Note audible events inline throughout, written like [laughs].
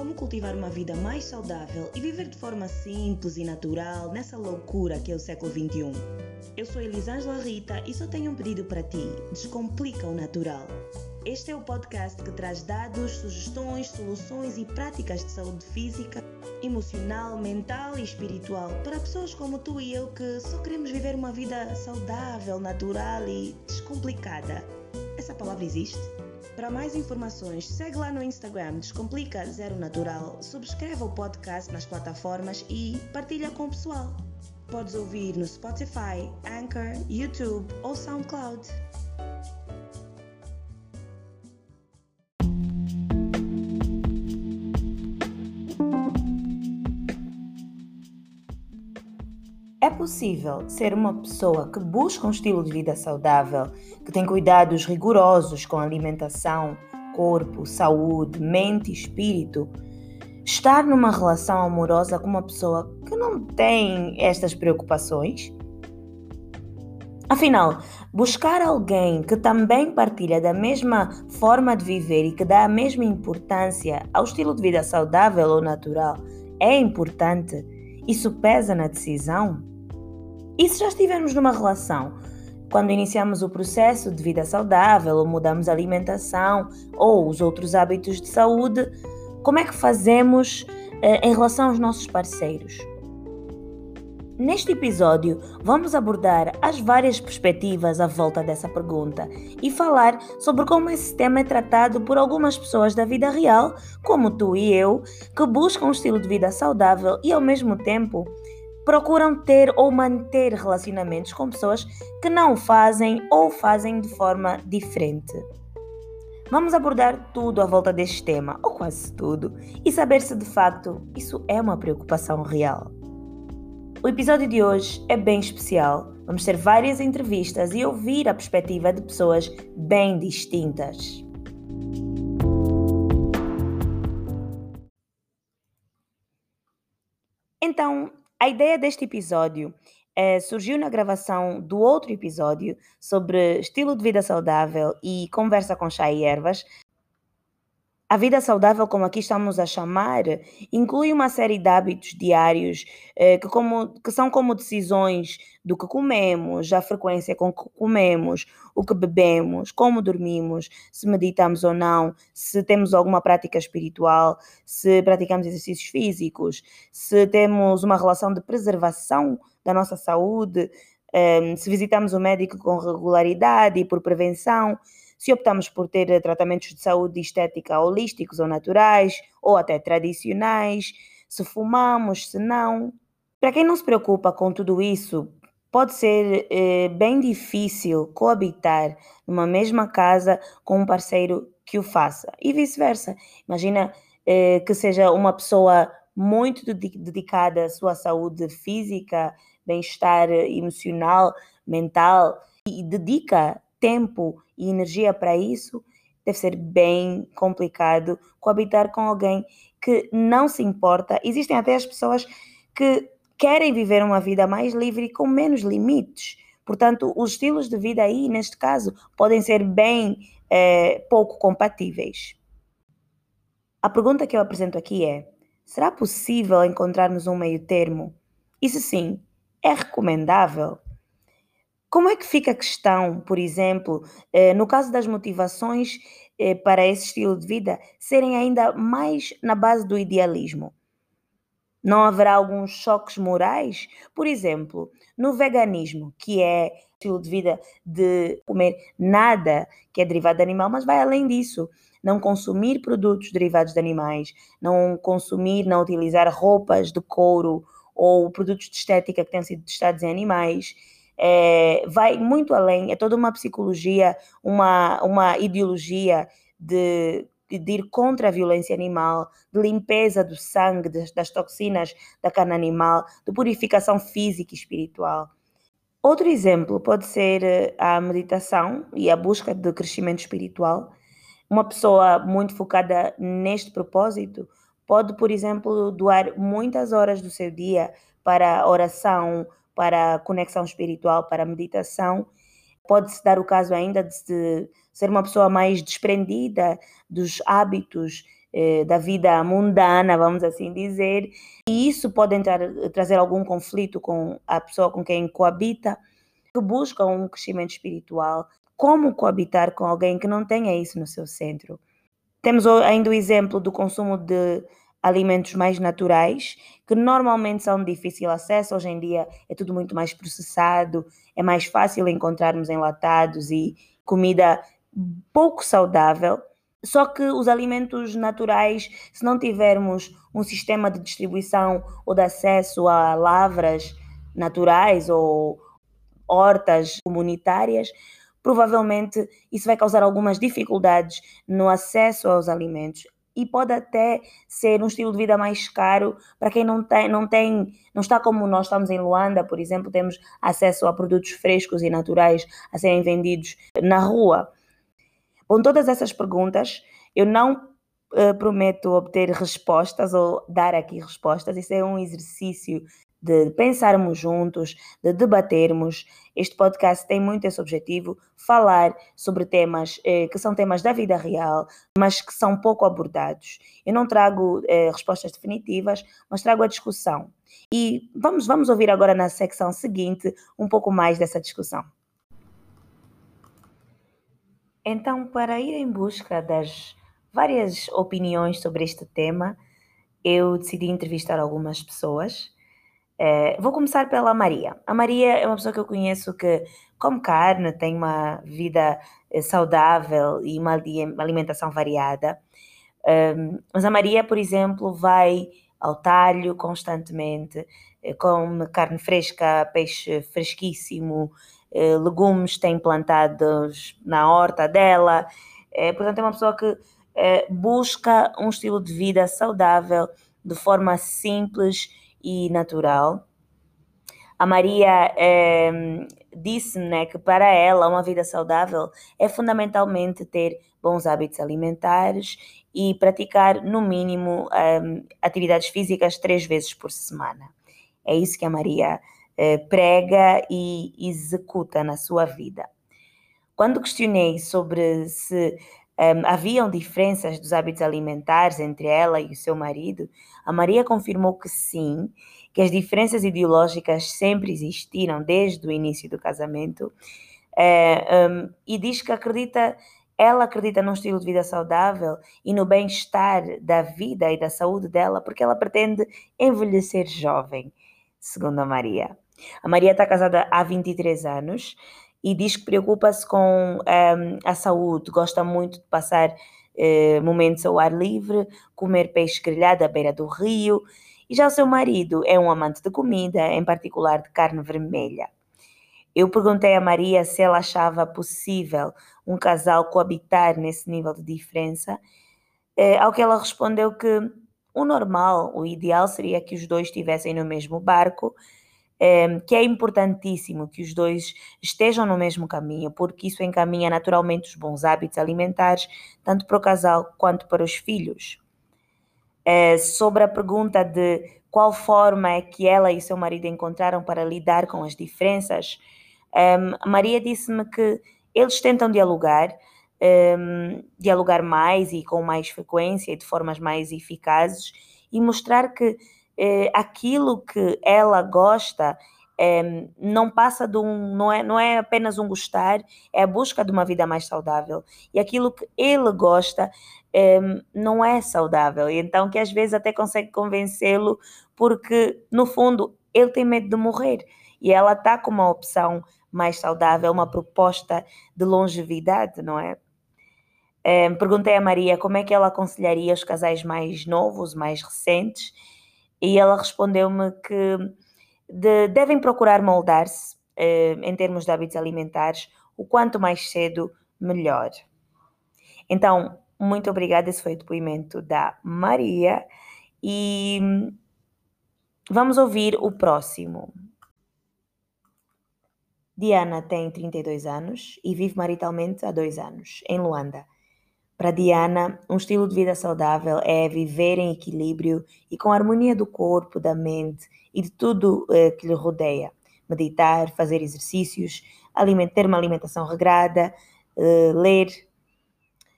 como cultivar uma vida mais saudável e viver de forma simples e natural nessa loucura que é o século XXI. Eu sou Elisângela Rita e só tenho um pedido para ti: descomplica o natural. Este é o podcast que traz dados, sugestões, soluções e práticas de saúde física, emocional, mental e espiritual para pessoas como tu e eu que só queremos viver uma vida saudável, natural e descomplicada. Essa palavra existe? Para mais informações, segue lá no Instagram Descomplica Zero Natural, subscreva o podcast nas plataformas e partilha com o pessoal. Podes ouvir no Spotify, Anchor, YouTube ou SoundCloud. Possível ser uma pessoa que busca um estilo de vida saudável, que tem cuidados rigorosos com alimentação, corpo, saúde, mente e espírito, estar numa relação amorosa com uma pessoa que não tem estas preocupações? Afinal, buscar alguém que também partilha da mesma forma de viver e que dá a mesma importância ao estilo de vida saudável ou natural é importante? Isso pesa na decisão? E se já estivermos numa relação, quando iniciamos o processo de vida saudável ou mudamos a alimentação ou os outros hábitos de saúde, como é que fazemos eh, em relação aos nossos parceiros? Neste episódio, vamos abordar as várias perspectivas à volta dessa pergunta e falar sobre como esse tema é tratado por algumas pessoas da vida real, como tu e eu, que buscam um estilo de vida saudável e ao mesmo tempo procuram ter ou manter relacionamentos com pessoas que não fazem ou fazem de forma diferente. Vamos abordar tudo à volta deste tema, ou quase tudo, e saber se de facto isso é uma preocupação real. O episódio de hoje é bem especial. Vamos ter várias entrevistas e ouvir a perspectiva de pessoas bem distintas. Então, a ideia deste episódio eh, surgiu na gravação do outro episódio sobre estilo de vida saudável e conversa com chá e ervas. A vida saudável, como aqui estamos a chamar, inclui uma série de hábitos diários eh, que, como, que são como decisões do que comemos, a frequência com que comemos, o que bebemos, como dormimos, se meditamos ou não, se temos alguma prática espiritual, se praticamos exercícios físicos, se temos uma relação de preservação da nossa saúde, um, se visitamos o médico com regularidade e por prevenção, se optamos por ter tratamentos de saúde estética holísticos ou naturais, ou até tradicionais, se fumamos, se não. Para quem não se preocupa com tudo isso, pode ser eh, bem difícil coabitar numa mesma casa com um parceiro que o faça e vice-versa. Imagina eh, que seja uma pessoa muito dedicada à sua saúde física, bem-estar emocional, mental e dedica tempo e energia para isso, deve ser bem complicado coabitar com alguém que não se importa. Existem até as pessoas que querem viver uma vida mais livre e com menos limites. Portanto, os estilos de vida aí, neste caso, podem ser bem é, pouco compatíveis. A pergunta que eu apresento aqui é: será possível encontrarmos um meio termo? E se sim, é recomendável? Como é que fica a questão, por exemplo, eh, no caso das motivações eh, para esse estilo de vida serem ainda mais na base do idealismo? Não haverá alguns choques morais? Por exemplo, no veganismo, que é estilo de vida de comer nada que é derivado de animal, mas vai além disso. Não consumir produtos derivados de animais, não consumir, não utilizar roupas de couro ou produtos de estética que tenham sido testados em animais. É, vai muito além, é toda uma psicologia, uma, uma ideologia de de ir contra a violência animal, de limpeza do sangue, das toxinas da carne animal, de purificação física e espiritual. Outro exemplo pode ser eh, a meditação e a busca de crescimento espiritual. Uma pessoa muito focada neste propósito pode, por exemplo, doar muitas horas do seu dia para oração, para conexão espiritual, para meditação Pode-se dar o caso ainda de ser uma pessoa mais desprendida dos hábitos eh, da vida mundana, vamos assim dizer, e isso pode entrar, trazer algum conflito com a pessoa com quem coabita, que busca um crescimento espiritual. Como coabitar com alguém que não tenha isso no seu centro? Temos ainda o exemplo do consumo de alimentos mais naturais, que normalmente são de difícil acesso. Hoje em dia é tudo muito mais processado, é mais fácil encontrarmos enlatados e comida pouco saudável. Só que os alimentos naturais, se não tivermos um sistema de distribuição ou de acesso a lavras naturais ou hortas comunitárias, provavelmente isso vai causar algumas dificuldades no acesso aos alimentos e pode até ser um estilo de vida mais caro para quem não tem, não tem, não está como nós estamos em Luanda, por exemplo, temos acesso a produtos frescos e naturais a serem vendidos na rua. Com todas essas perguntas, eu não uh, prometo obter respostas ou dar aqui respostas, isso é um exercício de pensarmos juntos, de debatermos. Este podcast tem muito esse objetivo, falar sobre temas eh, que são temas da vida real, mas que são pouco abordados. Eu não trago eh, respostas definitivas, mas trago a discussão. E vamos, vamos ouvir agora na secção seguinte um pouco mais dessa discussão. Então, para ir em busca das várias opiniões sobre este tema, eu decidi entrevistar algumas pessoas. É, vou começar pela Maria. A Maria é uma pessoa que eu conheço que come carne, tem uma vida eh, saudável e uma alimentação variada. Um, mas a Maria, por exemplo, vai ao talho constantemente, eh, come carne fresca, peixe fresquíssimo, eh, legumes tem plantados na horta dela. Eh, portanto, é uma pessoa que eh, busca um estilo de vida saudável de forma simples e natural. A Maria disse né, que para ela uma vida saudável é fundamentalmente ter bons hábitos alimentares e praticar no mínimo um, atividades físicas três vezes por semana. É isso que a Maria eh, prega e executa na sua vida. Quando questionei sobre se um, haviam diferenças dos hábitos alimentares entre ela e o seu marido, a Maria confirmou que sim, que as diferenças ideológicas sempre existiram desde o início do casamento, é, eh, um, e diz que acredita, ela acredita num estilo de vida saudável e no bem-estar da vida e da saúde dela, porque ela pretende envelhecer jovem, segundo a Maria. A Maria está casada há 23 anos e diz que preocupa-se com um, ehm, a saúde, gosta muito de passar uh, momentos ao ar livre, comer peixe grelhado à beira do rio. E já o seu marido é um amante de comida, em particular de carne vermelha. Eu perguntei a Maria se ela achava possível um casal coabitar nesse nível de diferença, eh, ao que ela respondeu que o normal, o ideal seria que os dois estivessem no mesmo barco, Que é importantíssimo que os dois estejam no mesmo caminho, porque isso encaminha naturalmente os bons hábitos alimentares, tanto para o casal quanto para os filhos. Eh, sobre a pergunta de qual forma é que ela e seu marido encontraram para lidar com as diferenças, Maria disse-me que eles tentam dialogar, dialogar mais e com mais frequência e de formas mais eficazes e mostrar que eh, aquilo que ela gosta eh, não passa de um, não é, não é apenas um gostar, é a busca de uma vida mais saudável. E aquilo que ele gosta eh, não é saudável. Então que às vezes até consegue convencê-lo, porque no fundo ele tem medo de morrer. E ela está com uma opção mais saudável, uma proposta de longevidade, não é? Eh, perguntei a Maria como é que ela aconselharia os casais mais novos, mais recentes, e ela respondeu-me que de, devem procurar moldar-se eh, em termos de hábitos alimentares o quanto mais cedo, melhor. Então, muito obrigada. Esse foi o depoimento da Maria. E vamos ouvir o próximo. Diana tem 32 anos e vive maritalmente há dois anos, em Luanda. Para Diana, um estilo de vida saudável é viver em equilíbrio e com harmonia do corpo, da mente e de tudo eh, que lhe rodeia. Meditar, fazer exercícios, ter uma alimentação regrada, eh, ler.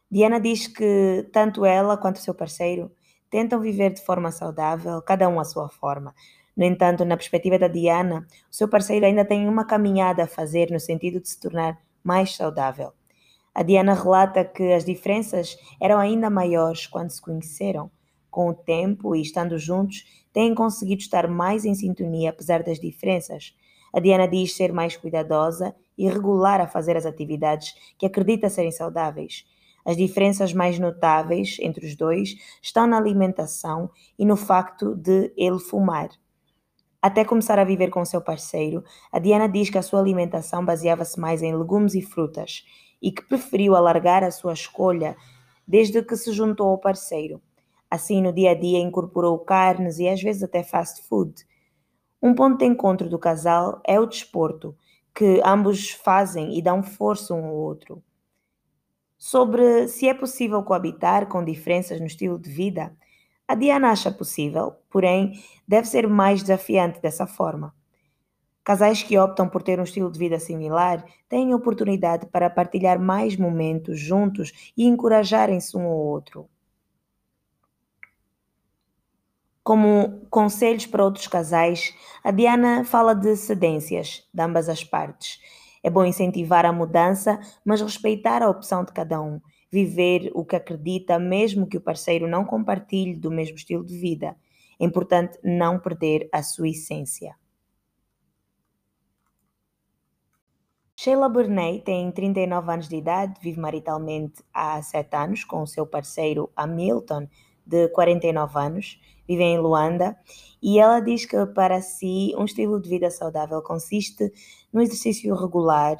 Diana diz que tanto ela quanto seu parceiro tentam viver de forma saudável, cada um à sua forma. No entanto, na perspectiva da Diana, o seu parceiro ainda tem uma caminhada a fazer no sentido de se tornar mais saudável. A Diana relata que as diferenças eram ainda maiores quando se conheceram. Com o tempo e estando juntos, têm conseguido estar mais em sintonia apesar das diferenças. A Diana diz ser mais cuidadosa e regular a fazer as atividades que acredita serem saudáveis. As diferenças mais notáveis entre os dois estão na alimentação e no facto de ele fumar. Até começar a viver com seu parceiro, a Diana diz que a sua alimentação baseava-se mais em legumes e frutas e que preferiu alargar a sua escolha desde que se juntou ao parceiro. Assim, no dia a dia, incorporou carnes e às vezes até fast food. Um ponto de encontro do casal é o desporto, que ambos fazem e dão força um ao outro sobre se é possível coabitar com diferenças no estilo de vida, a Diana acha possível, porém deve ser mais desafiante dessa forma. Casais que optam por ter um estilo de vida similar têm oportunidade para partilhar mais momentos juntos e encorajarem-se um ao outro. Como conselhos para outros casais, a Diana fala de cedências de ambas as partes é bom incentivar a mudança, mas respeitar a opção de cada um. Viver o que acredita, mesmo que o parceiro não compartilhe do mesmo estilo de vida. É importante não perder a sua essência. Sheila Burney tem 39 anos de idade, vive maritalmente há 7 anos com o seu parceiro Hamilton, de 49 anos, vive em Luanda, e ela diz que para si um estilo de vida saudável consiste no exercício regular,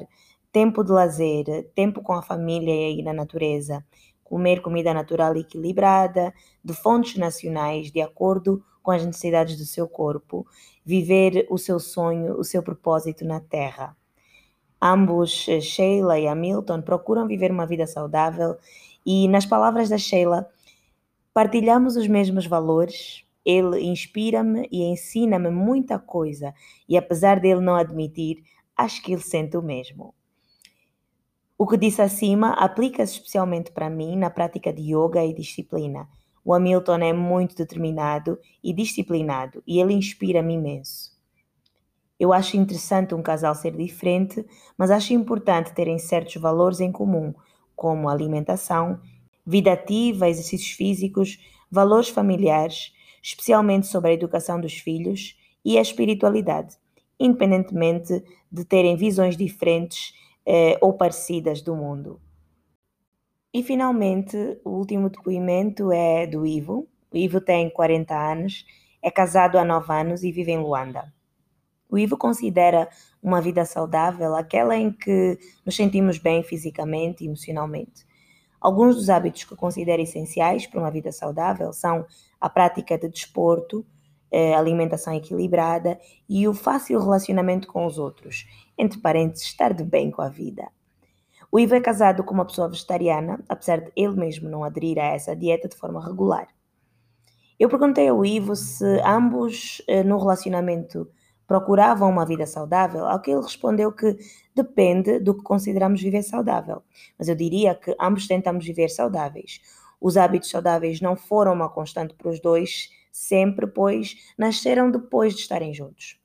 tempo de lazer, tempo com a família e na natureza, comer comida natural e equilibrada, de fontes nacionais, de acordo com as necessidades do seu corpo, viver o seu sonho, o seu propósito na Terra. Ambos, Sheila e Hamilton, procuram viver uma vida saudável e, nas palavras da Sheila, Partilhamos os mesmos valores, ele inspira-me e ensina-me muita coisa, e apesar dele não admitir, acho que ele sente o mesmo. O que disse acima aplica-se especialmente para mim na prática de yoga e disciplina. O Hamilton é muito determinado e disciplinado e ele inspira-me imenso. Eu acho interessante um casal ser diferente, mas acho importante terem certos valores em comum, como alimentação, vida ativa, exercícios físicos, valores familiares, especialmente sobre a educação dos filhos e a espiritualidade, independentemente de terem visões diferentes eh, ou parecidas do mundo. E finalmente, o último depoimento é do Ivo. O Ivo tem 40 anos, é casado há 9 anos e vive em Luanda. O Ivo considera uma vida saudável aquela em que nos sentimos bem fisicamente e emocionalmente. Alguns dos hábitos que considero essenciais para uma vida saudável são a prática de desporto, eh, alimentação equilibrada e o fácil relacionamento com os outros, entre parênteses, estar de bem com a vida. O Ivo é casado com uma pessoa vegetariana, apesar de ele mesmo não aderir a essa dieta de forma regular. Eu perguntei ao Ivo se ambos eh, no relacionamento procuravam uma vida saudável, ao que ele respondeu que depende do que consideramos viver saudável. Mas eu diria que ambos tentamos viver saudáveis. Os hábitos saudáveis não foram uma constante para os dois sempre, pois nasceram depois de estarem juntos.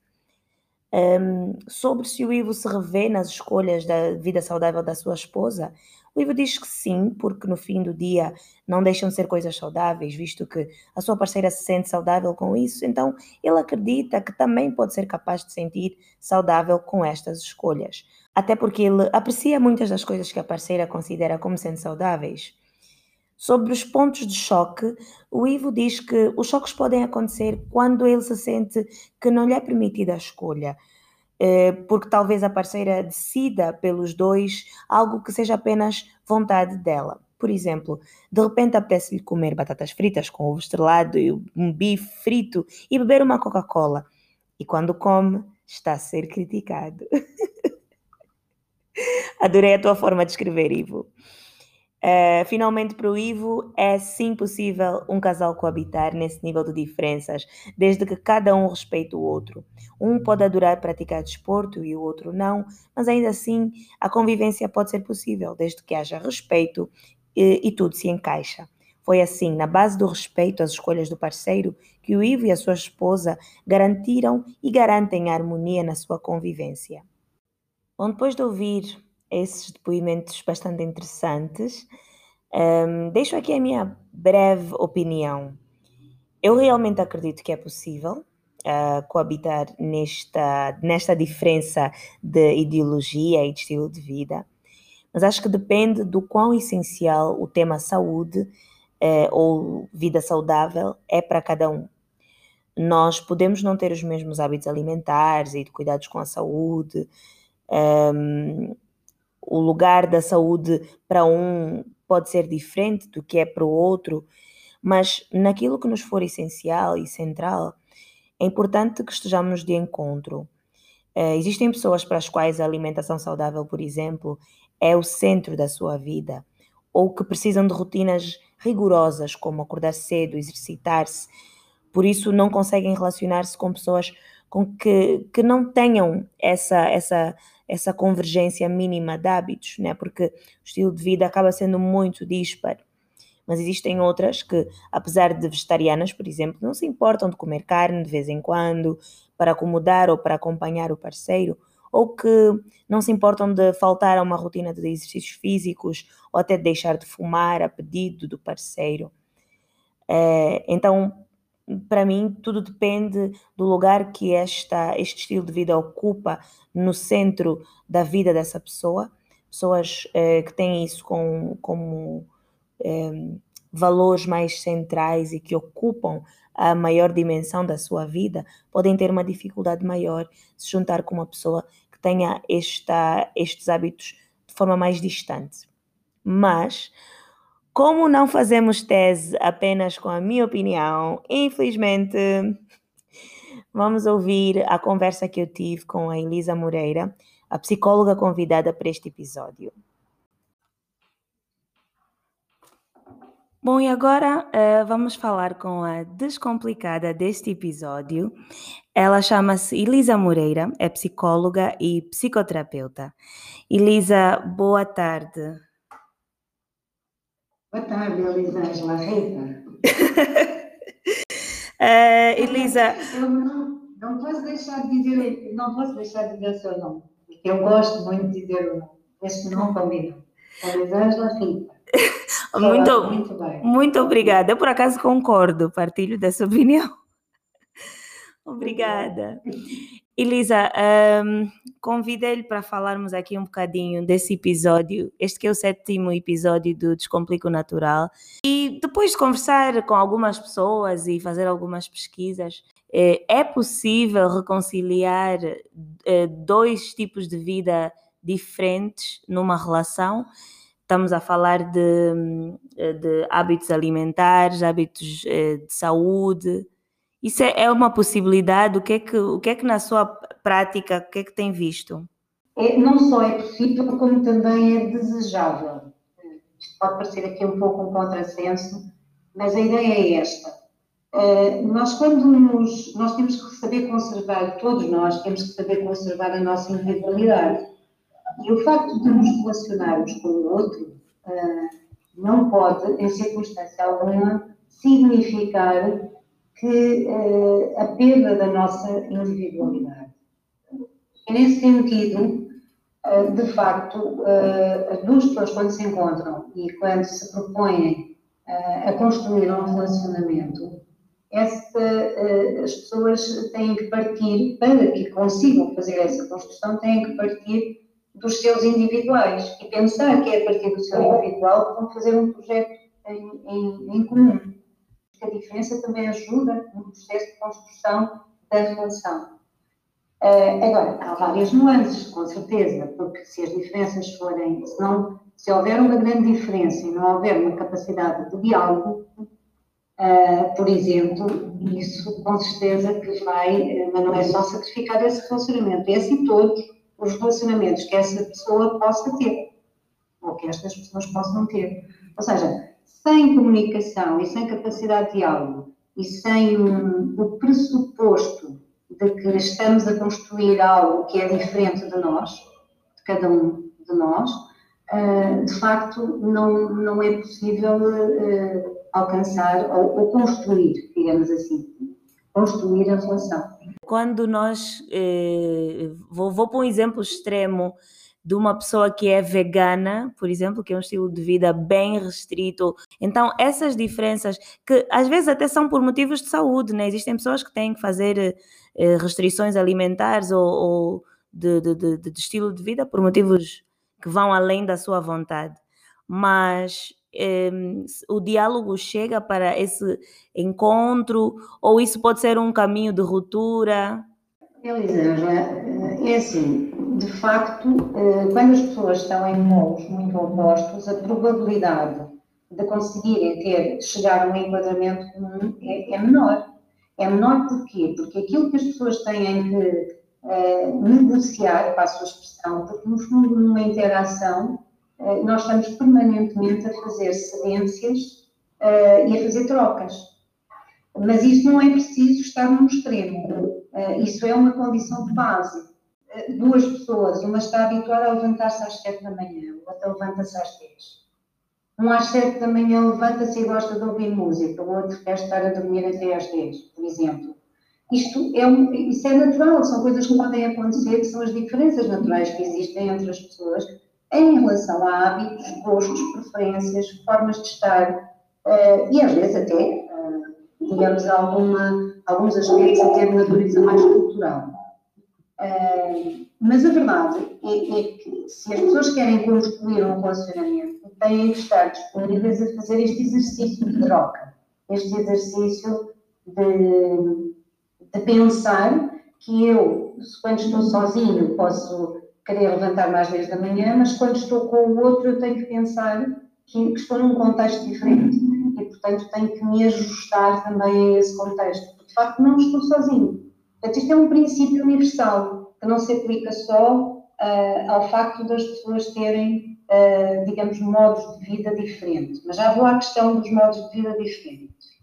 Um, sobre se o Ivo se revê nas escolhas da vida saudável da sua esposa, o Ivo diz que sim, porque no fim do dia não deixam de ser coisas saudáveis, visto que a sua parceira se sente saudável com isso, então ele acredita que também pode ser capaz de sentir saudável com estas escolhas. Até porque ele aprecia muitas das coisas que a parceira considera como sendo saudáveis. Sobre os pontos de choque, o Ivo diz que os choques podem acontecer quando ele se sente que não lhe é permitida a escolha, porque talvez a parceira decida pelos dois algo que seja apenas vontade dela. Por exemplo, de repente apetece-lhe comer batatas fritas com ovo estrelado e um bife frito e beber uma Coca-Cola. E quando come, está a ser criticado. [laughs] Adorei a tua forma de escrever, Ivo. Uh, finalmente, para o Ivo, é sim possível um casal coabitar nesse nível de diferenças, desde que cada um respeite o outro. Um pode adorar praticar desporto e o outro não, mas ainda assim a convivência pode ser possível, desde que haja respeito e, e tudo se encaixa. Foi assim, na base do respeito às escolhas do parceiro, que o Ivo e a sua esposa garantiram e garantem a harmonia na sua convivência. Bom, depois de ouvir esses depoimentos bastante interessantes, um, deixo aqui a minha breve opinião. Eu realmente acredito que é possível uh, coabitar nesta, nesta diferença de ideologia e de estilo de vida, mas acho que depende do quão essencial o tema saúde uh, ou vida saudável é para cada um. Nós podemos não ter os mesmos hábitos alimentares e de cuidados com a saúde, um, o lugar da saúde para um pode ser diferente do que é para o outro, mas naquilo que nos for essencial e central, é importante que estejamos de encontro. Uh, existem pessoas para as quais a alimentação saudável, por exemplo, é o centro da sua vida, ou que precisam de rotinas rigorosas, como acordar cedo, exercitar-se, por isso não conseguem relacionar-se com pessoas com que, que não tenham essa, essa, essa convergência mínima de hábitos, né? porque o estilo de vida acaba sendo muito dispar. Mas existem outras que, apesar de vegetarianas, por exemplo, não se importam de comer carne de vez em quando para acomodar ou para acompanhar o parceiro, ou que não se importam de faltar a uma rotina de exercícios físicos ou até de deixar de fumar a pedido do parceiro. É, então, para mim, tudo depende do lugar que esta, este estilo de vida ocupa no centro da vida dessa pessoa. Pessoas eh, que têm isso com, como eh, valores mais centrais e que ocupam a maior dimensão da sua vida podem ter uma dificuldade maior se juntar com uma pessoa que tenha esta, estes hábitos de forma mais distante. Mas como não fazemos tese apenas com a minha opinião, infelizmente, vamos ouvir a conversa que eu tive com a Elisa Moreira, a psicóloga convidada para este episódio. Bom, e agora uh, vamos falar com a descomplicada deste episódio. Ela chama-se Elisa Moreira, é psicóloga e psicoterapeuta. Elisa, boa tarde. Boa tarde, Elisângela Rita. uh, Elisa. Eu não, não posso deixar de dizer, não posso deixar de dizer o seu nome, porque eu gosto muito de dizer o nome. Este não combina. Elisângela [laughs] Rita. Muito, muito, bem. muito obrigada. Eu, por acaso, concordo, partilho dessa opinião. [laughs] Obrigada. Elisa, um, convidei-lhe para falarmos aqui um bocadinho desse episódio, este que é o sétimo episódio do Descomplico Natural. E depois de conversar com algumas pessoas e fazer algumas pesquisas, é, é possível reconciliar é, dois tipos de vida diferentes numa relação? Estamos a falar de, de hábitos alimentares, hábitos é, de saúde. Isso é, é uma possibilidade? O que é que, o que, é que na sua prática, o que é que tem visto? É, não só é possível, como também é desejável. Isto pode parecer aqui um pouco um contrassenso, mas a ideia é esta. Uh, nós, quando nos, nós temos que saber conservar, todos nós temos que saber conservar a nossa individualidade. E o facto de nos relacionarmos com o outro uh, não pode, em circunstância alguma, significar que uh, a perda da nossa individualidade. E nesse sentido, uh, de facto, uh, as duas pessoas quando se encontram e quando se propõem a construir um relacionamento, essa, as pessoas têm que partir, para que consigam fazer essa construção, têm que partir dos seus individuais e pensar que é a partir do seu individual que vão fazer um projeto em, em, em comum que a diferença também ajuda no processo de construção da relação. Uh, agora, há várias nuances, com certeza, porque se as diferenças forem, se, não, se houver uma grande diferença e não houver uma capacidade de diálogo, uh, por exemplo, isso com certeza que vai, mas não é só sacrificar esse relacionamento, é assim todos os relacionamentos que essa pessoa possa ter, ou que estas pessoas possam ter. Ou seja, sem comunicação e sem capacidade de diálogo e sem o pressuposto de que estamos a construir algo que é diferente de nós, de cada um de nós, uh, de facto não, não é possível uh, alcançar ou, ou, construir, digamos assim, construir a relação. Quando nós, eh, vou, vou para um exemplo extremo, de uma pessoa que é vegana, por exemplo, que é um estilo de vida bem restrito. Então, essas diferenças, que às vezes até são por motivos de saúde, né? Existem pessoas que têm que fazer eh, restrições alimentares ou, ou de, de, de, de, estilo de vida por motivos que vão além da sua vontade. Mas eh, o diálogo chega para esse encontro ou isso pode ser um caminho de ruptura? Elisângela, é assim, de facto, eh, quando as pessoas estão em polos muito opostos, a probabilidade de conseguirem ter, chegar a um enquadramento comum é, é menor. É menor porquê? Porque aquilo que as pessoas têm que uh, negociar, para a expressão, porque no fundo, numa interação, uh, nós estamos permanentemente a fazer cedências e a fazer trocas. Mas isso não é preciso estar num extremo. isso é uma condição de base duas pessoas, uma está habituada a levantar-se às 7 da manhã, outra levanta-se às 10. Um às 7 da manhã levanta-se e gosta de ouvir música, o outro quer estar a dormir até às 10, por exemplo. Isto é, um, isso é natural, são coisas que podem acontecer, que são as diferenças naturais que existem entre as pessoas em relação a hábitos, gostos, preferências, formas de estar uh, e às vezes até, uh, digamos, alguma, alguns aspectos até de natureza mais cultural. Mas a verdade é, é, que se as pessoas querem construir um relacionamento, têm que estar disponíveis a fazer este exercício de troca, este exercício de, de pensar que eu, quando estou sozinho, posso querer levantar mais 10 da manhã, mas quando estou com o outro, eu tenho que pensar que, que estou num contexto diferente e, portanto, tenho que me ajustar também a esse contexto, porque de facto não estou sozinho Portanto, isto é um princípio universal que não se aplica só uh, ao facto das pessoas terem, uh, digamos, modos de vida diferentes, mas já vou à questão dos modos de vida diferentes.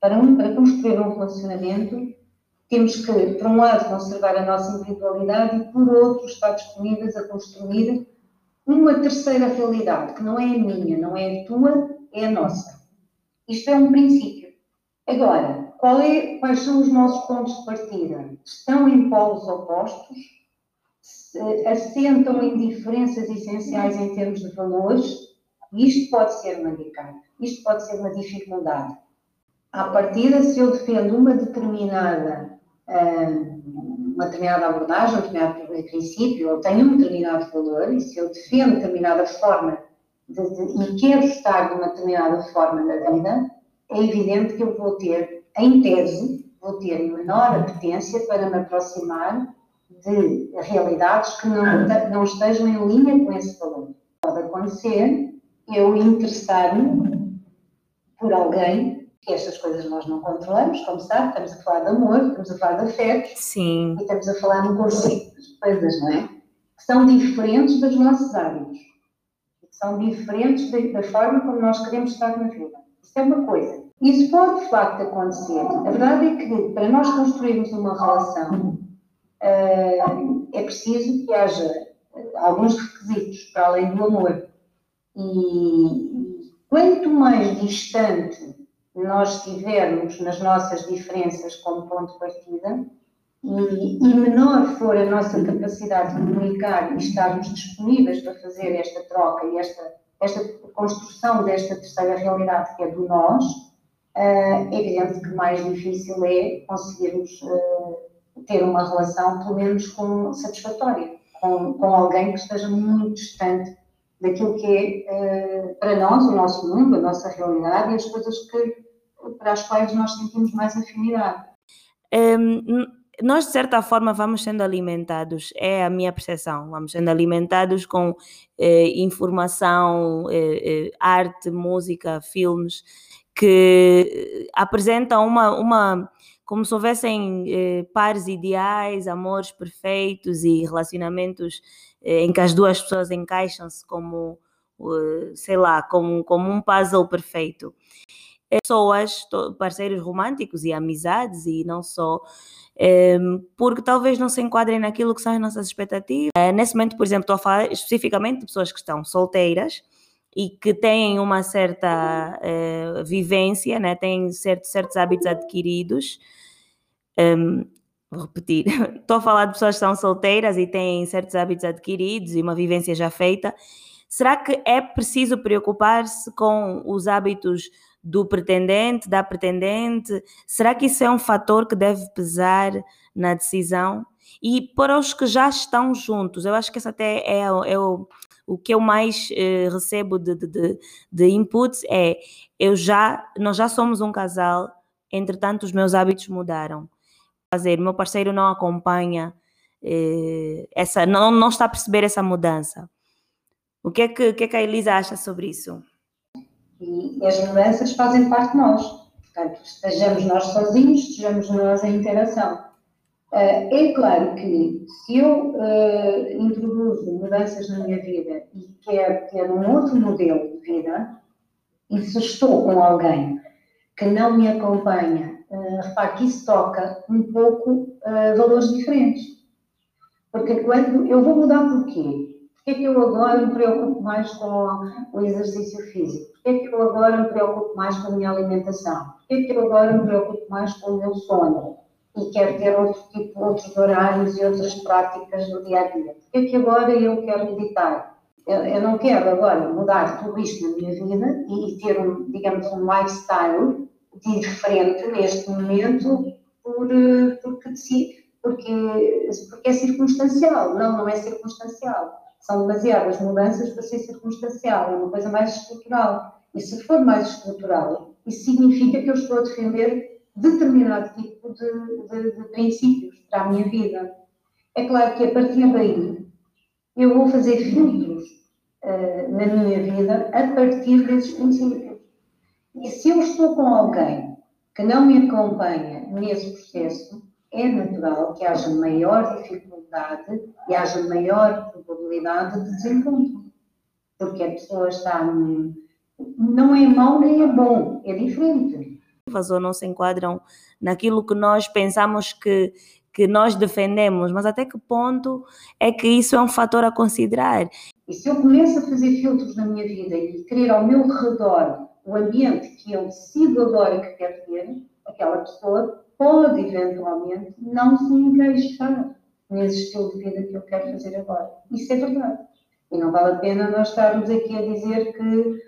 Para, um, para construir um relacionamento, temos que, por um lado, conservar a nossa individualidade e, por outro, estar disponíveis a construir uma terceira realidade, que não é a minha, não é a tua, é a nossa. Isto é um princípio. Agora, é, quais são os nossos pontos de partida? Estão em polos opostos? Assentam em diferenças essenciais em termos de valores? Isto pode ser um handicap, isto pode ser uma dificuldade. À partida, se eu defendo uma determinada, uma determinada abordagem, um determinado princípio, eu tenho um determinado valor, e se eu defendo determinada forma de, de, e quero estar de uma determinada forma na vida, é evidente que eu vou ter em tese, vou ter menor apetência para me aproximar de realidades que não, não estejam em linha com esse valor. Pode acontecer eu interessar-me por alguém, que estas coisas nós não controlamos, como sabe, estamos a falar de amor, estamos a falar de afetos, Sim. e estamos a falar de um conceito de coisas, não é? Que são diferentes dos nossos hábitos, que são diferentes da forma como nós queremos estar na vida. Isso é uma coisa. Isso pode de facto acontecer. A verdade é que para nós construirmos uma relação uh, é preciso que haja alguns requisitos para além do amor. E quanto mais distante nós estivermos nas nossas diferenças como ponto de partida, e, e, menor for a nossa capacidade de comunicar e estarmos disponíveis para fazer esta troca e esta, esta construção desta terceira realidade que é do nós, é evidente que mais difícil é conseguirmos uh, ter uma relação, pelo menos com, satisfatória, com, com alguém que esteja muito distante daquilo que é, uh, para nós, o nosso mundo, a nossa realidade e as coisas que, para as quais nós sentimos mais afinidade. Um, nós, de certa forma, vamos sendo alimentados, é a minha percepção, vamos sendo alimentados com eh, informação, eh, eh, arte, música, filmes, que apresentam uma, uma como se houvessem eh, pares ideais, amores perfeitos e relacionamentos eh, em que as duas pessoas encaixam-se como, eh, sei lá, como, como um puzzle perfeito. Pessoas, parceiros românticos e amizades e não só, ehm, porque talvez não se enquadrem naquilo que são as nossas expectativas. Eh, nesse momento, por exemplo, estou a falar especificamente de pessoas que estão solteiras e que têm uma certa uh, vivência, né? têm certos, certos hábitos adquiridos. Um, ehm, vou repetir, [laughs] estou a falar de pessoas que estão solteiras e têm certos hábitos adquiridos e uma vivência já feita. Será que é preciso preocupar-se com os hábitos do pretendente, da pretendente? Será que isso é um fator que deve pesar na decisão? E para os que já estão juntos, eu acho que esse até é, é o, o que eu mais eh, recebo de, de, de inputs é eu já, nós já somos um casal, entretanto os meus hábitos mudaram. Fazer, meu parceiro não acompanha eh, essa, não, não está a perceber essa mudança. O que é que, que, é que a Elisa acha sobre isso? E as mudanças fazem parte de nós. Portanto, estejamos nós sozinhos, estejamos nós em interação. Uh, é claro que se eu uh, introduzo mudanças na minha vida e quero ter um outro modelo de vida, e se estou com alguém que não me acompanha, uh, repare que isso toca um pouco uh, valores diferentes. Porque quando eu vou mudar porquê? Porquê é que eu agora me preocupo mais com o exercício físico? Porquê é que eu agora me preocupo mais com a minha alimentação? Porquê é que eu agora me preocupo mais com o meu sono? E quero ter outro tipo, outros horários e outras práticas no dia a dia? Porquê é que agora eu quero meditar? Eu, eu não quero agora mudar tudo isto na minha vida e ter, um, digamos, um lifestyle diferente neste momento por, porque, porque, porque é circunstancial. Não, não é circunstancial são demasiadas mudanças para ser circunstancial, é uma coisa mais estrutural. E se for mais estrutural, isso significa que eu estou a defender determinado tipo de, de, de princípios para a minha vida. É claro que a partir daí eu vou fazer filtros uh, na minha vida a partir desses princípios. E se eu estou com alguém que não me acompanha nesse processo, é natural que haja maior dificuldade e haja maior probabilidade de desencontro. Porque a pessoa está. Não é mau nem é bom, é diferente. Ou não se enquadram naquilo que nós pensamos que, que nós defendemos, mas até que ponto é que isso é um fator a considerar? E se eu começo a fazer filtros na minha vida e querer ao meu redor o ambiente que eu decido agora que quero ter, aquela pessoa pode eventualmente não se encaixar nesse estilo de vida que eu quero fazer agora. Isso é verdade. E não vale a pena nós estarmos aqui a dizer que,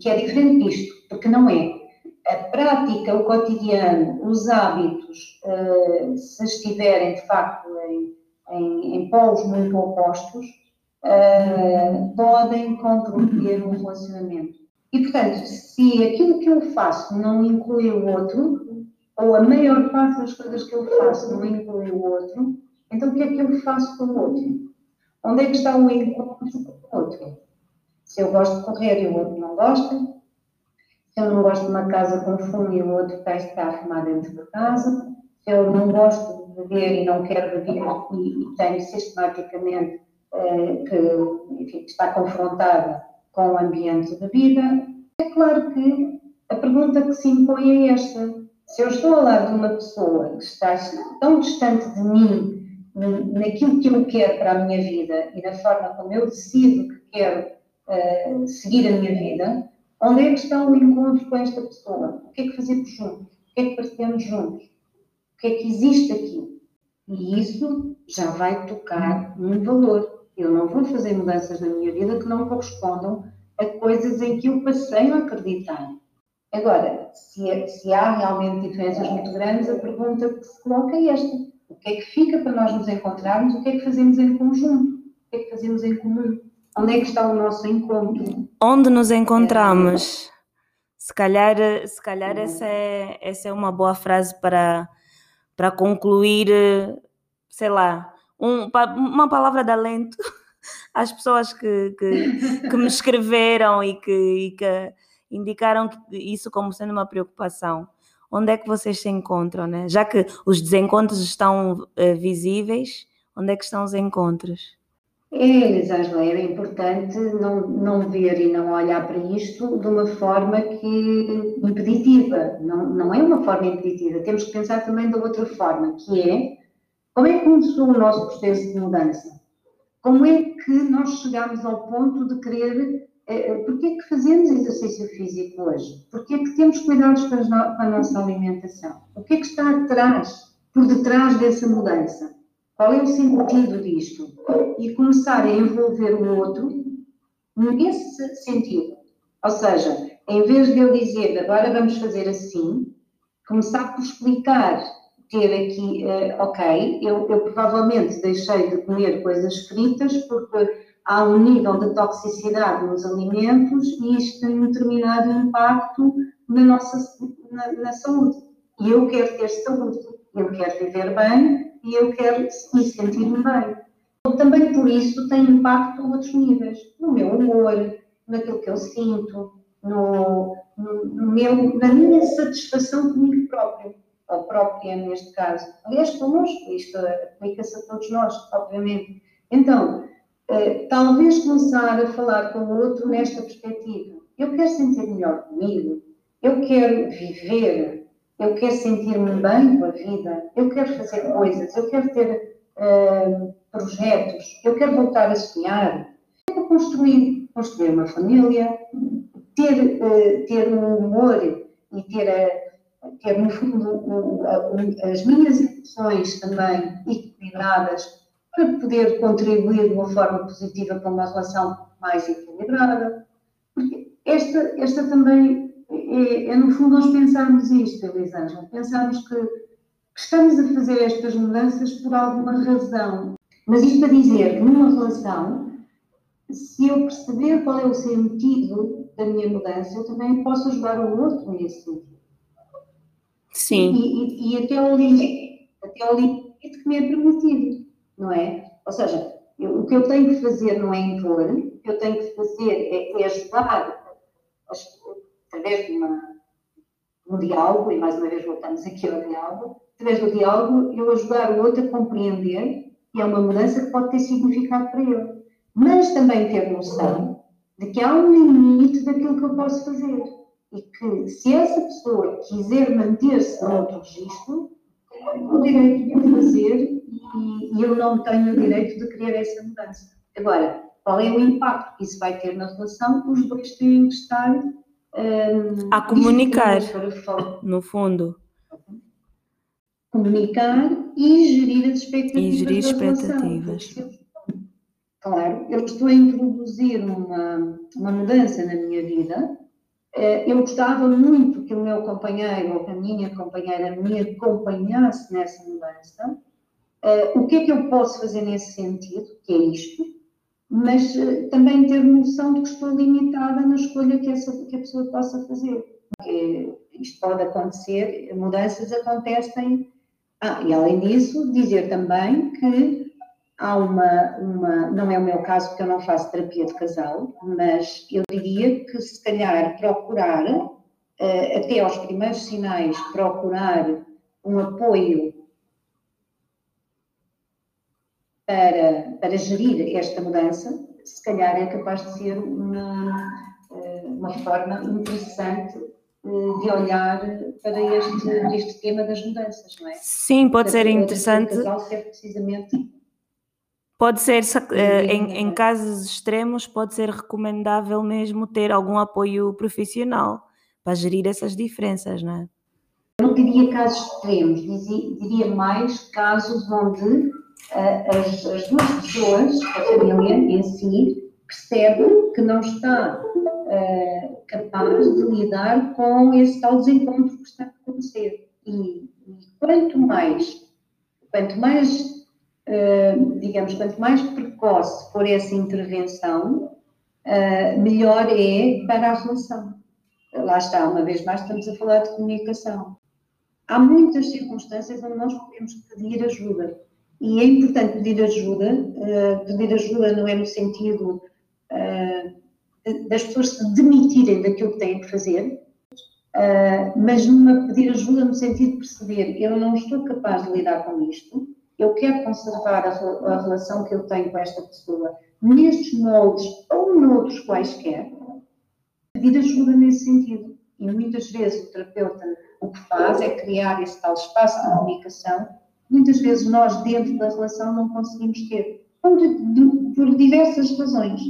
que é diferente disto, porque não é. A prática, o cotidiano, os hábitos, uh, se estiverem de facto em, em, em polos muito opostos, uh, podem comprometer um relacionamento. E, portanto, se aquilo que eu faço não inclui o outro, ou a maior parte das coisas que eu faço não inclui o outro, então o que é que eu faço com o outro? Onde é que está o encontro com o outro? Se eu gosto de correr e o outro não gosta, se eu não gosto de uma casa com fumo e o outro de estar a fumar dentro da casa, se eu não gosto de beber e não quero beber e, e tenho sistematicamente eh, que enfim, está confrontada com o ambiente de bebida, é claro que a pergunta que se impõe é esta. Se eu estou ao lado de uma pessoa que está tão distante de mim, naquilo que eu quero para a minha vida e na forma como eu decido que quero uh, seguir a minha vida, onde é que está o encontro com esta pessoa? O que é que fazemos juntos? O que é que partilhamos juntos? O que é que existe aqui? E isso já vai tocar um valor. Eu não vou fazer mudanças na minha vida que não correspondam a coisas em que eu passei a acreditar. Agora, se, é, se, há realmente diferenças muito grandes, a pergunta que se coloca é esta: o que é que fica para nós nos encontrarmos? O que é que fazemos em conjunto? O que é que fazemos em comum? Onde é que está o nosso encontro? Onde nos encontramos? Se calhar, se calhar essa, é, essa é uma boa frase para, para concluir, sei lá, um, uma palavra de alento [laughs] às pessoas que, que, que me escreveram e que, e que indicaram isso como sendo uma preocupação. Onde é que vocês se encontram, né? Já que os desencontros estão uh, visíveis, onde é que estão os encontros? É, Elisângela, era importante não, não ver e não olhar para isto de uma forma que impeditiva. Não, não é uma forma impeditiva. Temos que pensar também da outra forma, que é como é que começou o nosso processo de mudança? Como é que nós chegamos ao ponto de querer. Eh, Porquê é que fazemos exercício físico hoje? Porquê é que temos cuidados com a nossa alimentação? O que é que está atrás, por detrás dessa mudança? Qual é o sentido disto? E começar a envolver o outro nesse sentido. Ou seja, em vez de eu dizer agora vamos fazer assim, começar por explicar, ter aqui, uh, ok, eu, eu provavelmente deixei de comer coisas fritas porque há um nível de toxicidade nos alimentos e isto tem um determinado impacto na nossa na, na saúde. E eu quero ter saúde, eu quero viver bem e eu quero me sentir-me bem. Também por isso tem impacto a outros níveis, no meu humor, naquilo que eu sinto, no, no, no meu, na minha satisfação comigo próprio, ou própria neste caso. Aliás, connosco, isto aplica-se a todos nós, obviamente. Então, eh, talvez começar a falar com o outro nesta perspectiva. Eu quero sentir melhor comigo, eu quero viver eu quero sentir-me bem com a vida, eu quero fazer coisas, eu quero ter uh, projetos, eu quero voltar a sonhar, eu quero construir, construir uma família, ter, uh, ter um humor e ter, uh, ter no fundo, as minhas emoções também equilibradas para poder contribuir de uma forma positiva para uma relação mais equilibrada. Porque esta, esta também é, é, no fundo, nós pensarmos isto, Elisângela, pensarmos que, que, estamos a fazer estas mudanças por alguma razão. Mas isto para dizer que numa relação, se eu perceber qual é o sentido da minha mudança, eu também posso ajudar o outro nesse sentido. Sim. E, e, e até ao limite, até ao limite que me é permitido, não é? Ou seja, eu, o que eu tenho que fazer não é impor, o que eu tenho que fazer é, é ajudar as, através de uma, um diálogo, e mais uma vez voltamos aqui ao diálogo, através do diálogo eu ajudar o outro a compreender que é uma mudança que pode ter significado para ele. Mas também ter noção de que há um limite daquilo que eu posso fazer. E que se essa pessoa quiser manter-se no outro registro, o direito de o fazer e, e eu não tenho o direito de querer essa mudança. Agora, qual é o impacto que isso vai ter na relação? Os dois têm que estar a comunicar, no fundo. Comunicar e gerir as expectativas. E gerir expectativas. Claro, eu estou a introduzir uma, uma mudança na minha vida. Eh, eu gostava muito que o meu companheiro ou que a minha companheira me acompanhasse nessa mudança. Eh, o que é que eu posso fazer nesse sentido? Que é isto mas uh, também ter noção de que estou limitada na escolha que, essa, que a pessoa possa fazer. Porque isto pode acontecer, mudanças acontecem. Ah, e além disso, dizer também que há uma, uma, não é o meu caso porque eu não faço terapia de casal, mas eu diria que se calhar procurar, uh, até aos primeiros sinais, procurar um apoio para, para gerir esta mudança, se calhar é capaz de ser uma, eh, uma forma interessante eh, de olhar para este, este tema das mudanças, não é? Sim, pode ser interessante. Ser precisamente Pode ser, eh, em, em casos extremos, pode ser recomendável mesmo ter algum apoio profissional para gerir essas diferenças, não é? Eu não diria casos extremos, diria mais casos onde as, as duas pessoas, a família em si, percebe que não está uh, capaz de lidar com esse tal desencontro que está a acontecer. E, e quanto mais, quanto mais, uh, digamos, quanto mais precoce for essa intervenção, uh, melhor é para a relação. Lá está, uma vez mais, estamos a falar de comunicação. Há muitas circunstâncias onde nós podemos pedir ajuda e é importante pedir ajuda, uh, pedir ajuda não é no sentido uh, das pessoas se demitirem daquilo que têm que fazer, uh, mas numa pedir ajuda no sentido de perceber, eu não estou capaz de lidar com isto, eu quero conservar a, a relação que eu tenho com esta pessoa nestes moldes ou noutros quaisquer, pedir ajuda nesse sentido. E muitas vezes o terapeuta o que faz é criar esse tal espaço de comunicação. Muitas vezes nós, dentro da relação, não conseguimos ter, por, por diversas razões.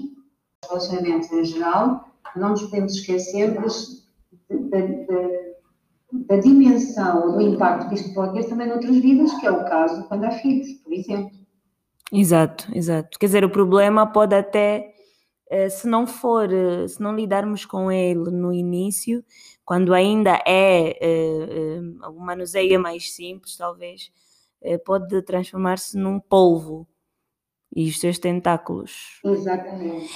Relacionamentos em geral, não nos podemos esquecer da, da, da dimensão ou do impacto que isto pode ter também noutras vidas, que é o caso quando há filhos, por exemplo. Exato, exato. Quer dizer, o problema pode até, eh, se não for, eh, se não lidarmos com ele no início, quando ainda é uh, manuseio mais simples, talvez, pode transformar-se num polvo e os seus tentáculos. Exatamente.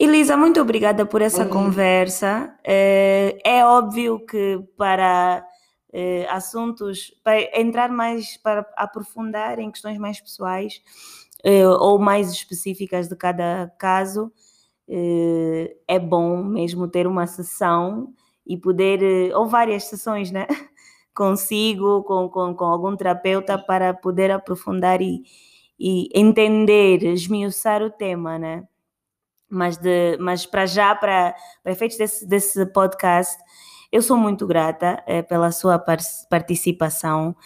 Elisa, muito obrigada por essa conversa. é óbvio que para assuntos, para entrar mais, para aprofundar em questões mais pessoais ou mais específicas de cada caso, é bom mesmo ter uma sessão e poder, eh, ou várias sessões, né? [laughs] Consigo, com, com, com algum terapeuta, para poder aprofundar e, e entender, esmiuçar o tema, né? Mas, de, mas para já, para, para efeitos desse, desse podcast, eu sou muito grata é, pela sua participação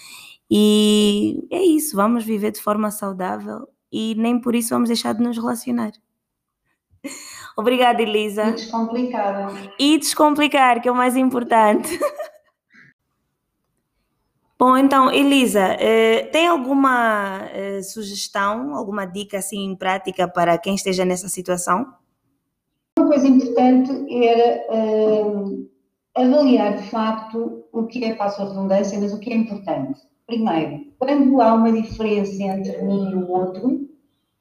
e é isso, vamos viver de forma saudável e nem por isso vamos deixar de nos relacionar. Obrigada, Elisa. E descomplicar. E descomplicar, que é o mais importante. [laughs] Bom, então, Elisa, eh, tem alguma eh, sugestão, alguma dica assim prática para quem esteja nessa situação? Uma coisa importante era eh, avaliar de facto o que é, passo a redundância, mas o que é importante. Primeiro, quando há uma diferença entre mim e o outro,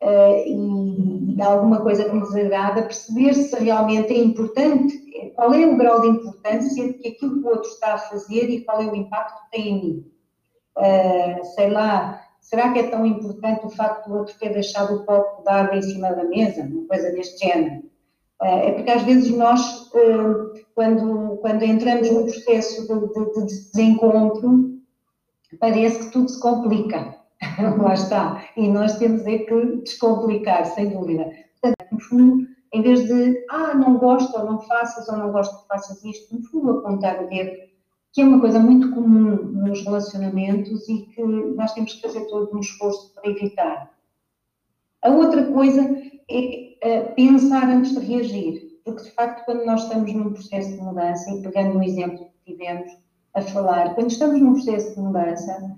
uh, e, e alguma coisa que me desagrada, perceber se realmente é importante, qual é o grau de importância que aquilo que o outro está a fazer e qual é o impacto que tem em mim. Uh, sei lá, será que é tão importante o facto do outro ter deixado o copo de água em cima da mesa? Uma coisa deste género. Uh, é porque às vezes nós, uh, quando, quando entramos no processo de, de, de desencontro, parece que tudo se complica. [laughs] Lá está. E nós temos é que descomplicar, sem dúvida. Portanto, no fundo, em vez de, ah, não gosto ou não faças, ou não gosto que faças isto, no fundo, apontar o dedo, que é uma coisa muito comum nos relacionamentos e que nós temos que fazer todo um esforço para evitar. A outra coisa é uh, pensar antes de reagir, porque de facto, quando nós estamos num processo de mudança, e pegando o exemplo que tivemos a falar, quando estamos num processo de mudança,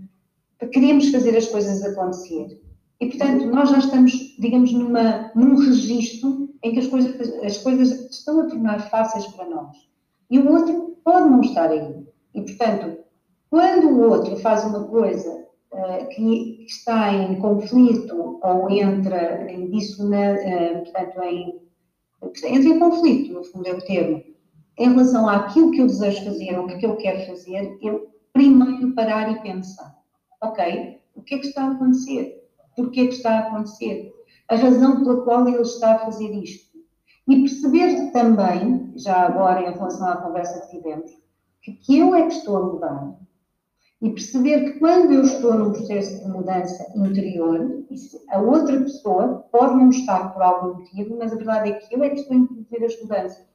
queremos fazer as coisas acontecer. E, portanto, nós já estamos, digamos, numa, num registro em que as coisas, as coisas estão a tornar fáceis para nós. E o outro pode não estar aí. E, portanto, quando o outro faz uma coisa uh, que está em conflito ou entra em dissonância, uh, portanto, em, entra em conflito, no fundo é o termo, em relação àquilo que eu desejo fazer ou que eu quero fazer, eu primeiro parar e pensar ok, o que é que está a acontecer? Porquê que está a acontecer? A razão pela qual ele está a fazer isto. E perceber também, já agora em relação à conversa que tivemos, que, que eu é que estou a mudar. E perceber que quando eu estou num processo de mudança interior, a outra pessoa pode não estar por algum motivo, mas a verdade é que eu é que estou a introduzir as mudanças.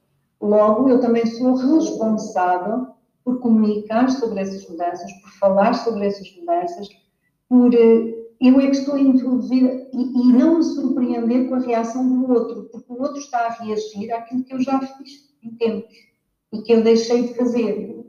Logo, eu também sou responsável por comunicar sobre essas mudanças, por falar sobre essas mudanças, por eh, eu é que estou a introduzir e, e, não me surpreender com a reação do outro, porque o outro está a reagir àquilo que eu já fiz em tempos e que eu deixei de fazer.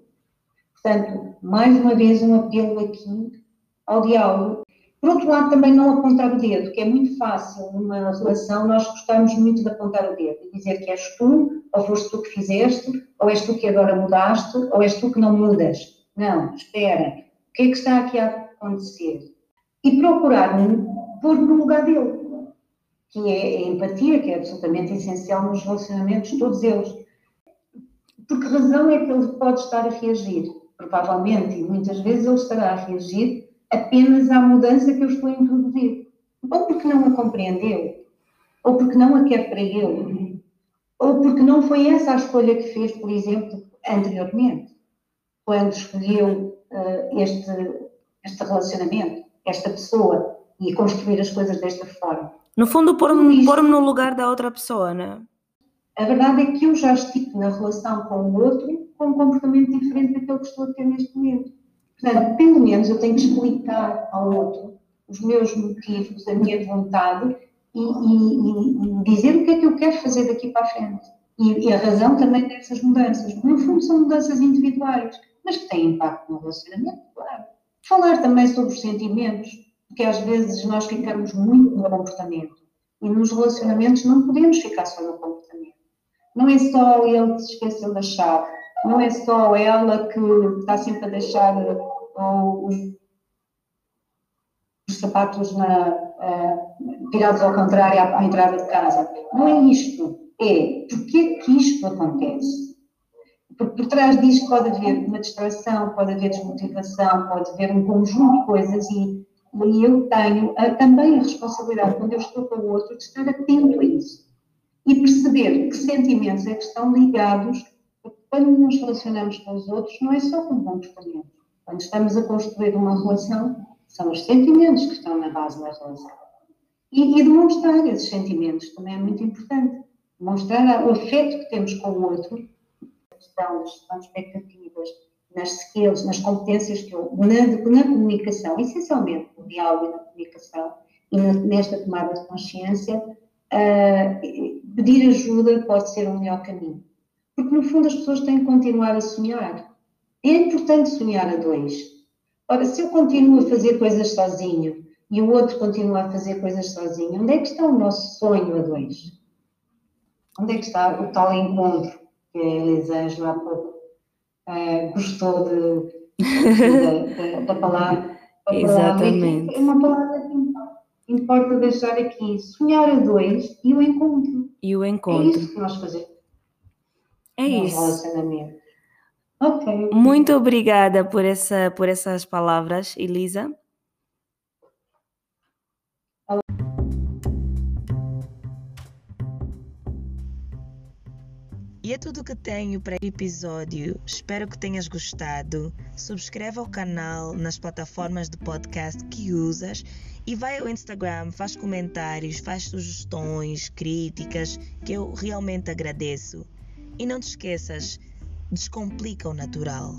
Portanto, mais uma vez um apelo aqui ao diálogo por outro lado, também não apontar o dedo, que é muito fácil numa relação, nós gostamos muito de apontar o dedo e dizer que és tu, ou foste tu que fizeste, ou és tu que agora mudaste, ou és tu que não mudas. Não, espera, o que é que está aqui a acontecer? E procurar pôr no lugar dele, que é a empatia, que é absolutamente essencial nos relacionamentos, todos eles. Por que razão é que ele pode estar a reagir? Provavelmente, e muitas vezes ele estará a reagir apenas à mudança que eu estou a introduzir. Ou porque não a compreendeu, ou porque não a quer para ele, ou porque não foi essa a escolha que fez, por exemplo, anteriormente, quando escolheu uh, este, este relacionamento, esta pessoa. e construir as coisas desta forma. No fundo, pôr-me pôr no lugar da outra pessoa, né? A verdade é que eu já estive na relação com o outro com um comportamento diferente daquele que estou a ter neste momento. Portanto, pelo menos eu tenho que explicar ao outro os meus motivos, a minha vontade e, e, e dizer o que é que eu quero fazer daqui para a frente. E, e, a razão também dessas mudanças. No fundo, são mudanças individuais, mas que têm impacto no relacionamento, claro. Falar também sobre os sentimentos, porque às vezes nós ficamos muito no comportamento. E nos relacionamentos não podemos ficar só no comportamento. Não é só ele que se esqueceu da chave, não é só ela que está sempre a deixar uh, os, os, sapatos na, uh, virados ao contrário à, à entrada de casa. Não é isto é porque que isto acontece? Porque por trás disto pode haver uma distração, pode haver desmotivação, pode haver um conjunto de coisas e, e eu tenho a, também a responsabilidade, quando eu estou com o outro, de estar atento a isso e perceber que sentimentos é que estão ligados, porque quando nos relacionamos com os outros, não é só com comportamento. Quando estamos a construir uma relação, são os sentimentos que estão na base da relação. E, e demonstrar esses sentimentos também é muito importante mostrar o afeto que temos com o outro, questão das expectativas, nas skills, nas competências que eu, na, na comunicação, essencialmente no diálogo e na comunicação, e na, nesta tomada de consciência, uh, pedir ajuda pode ser o melhor caminho. Porque, no fundo, as pessoas têm que continuar a sonhar. É importante sonhar a dois. Ora, se eu continuo a fazer coisas sozinho e o outro continua a fazer coisas sozinho, onde é que está o nosso sonho a dois? onde é que está o tal encontro que a Elisângela há pouco uh, gostou de, de, da palavra? [laughs] Exatamente. É uma palavra que importa, importa deixar aqui, sonhar a dois e o encontro. E o encontro. É isso que nós fazemos. É isso. Relacionamento. Ok. Muito obrigada por, essa, por essas palavras, Elisa. E é tudo que tenho para este episódio. Espero que tenhas gostado. Subscreva o canal nas plataformas de podcast que usas e vai ao Instagram, faz comentários, faz sugestões, críticas, que eu realmente agradeço. E não te esqueças, descomplica o natural.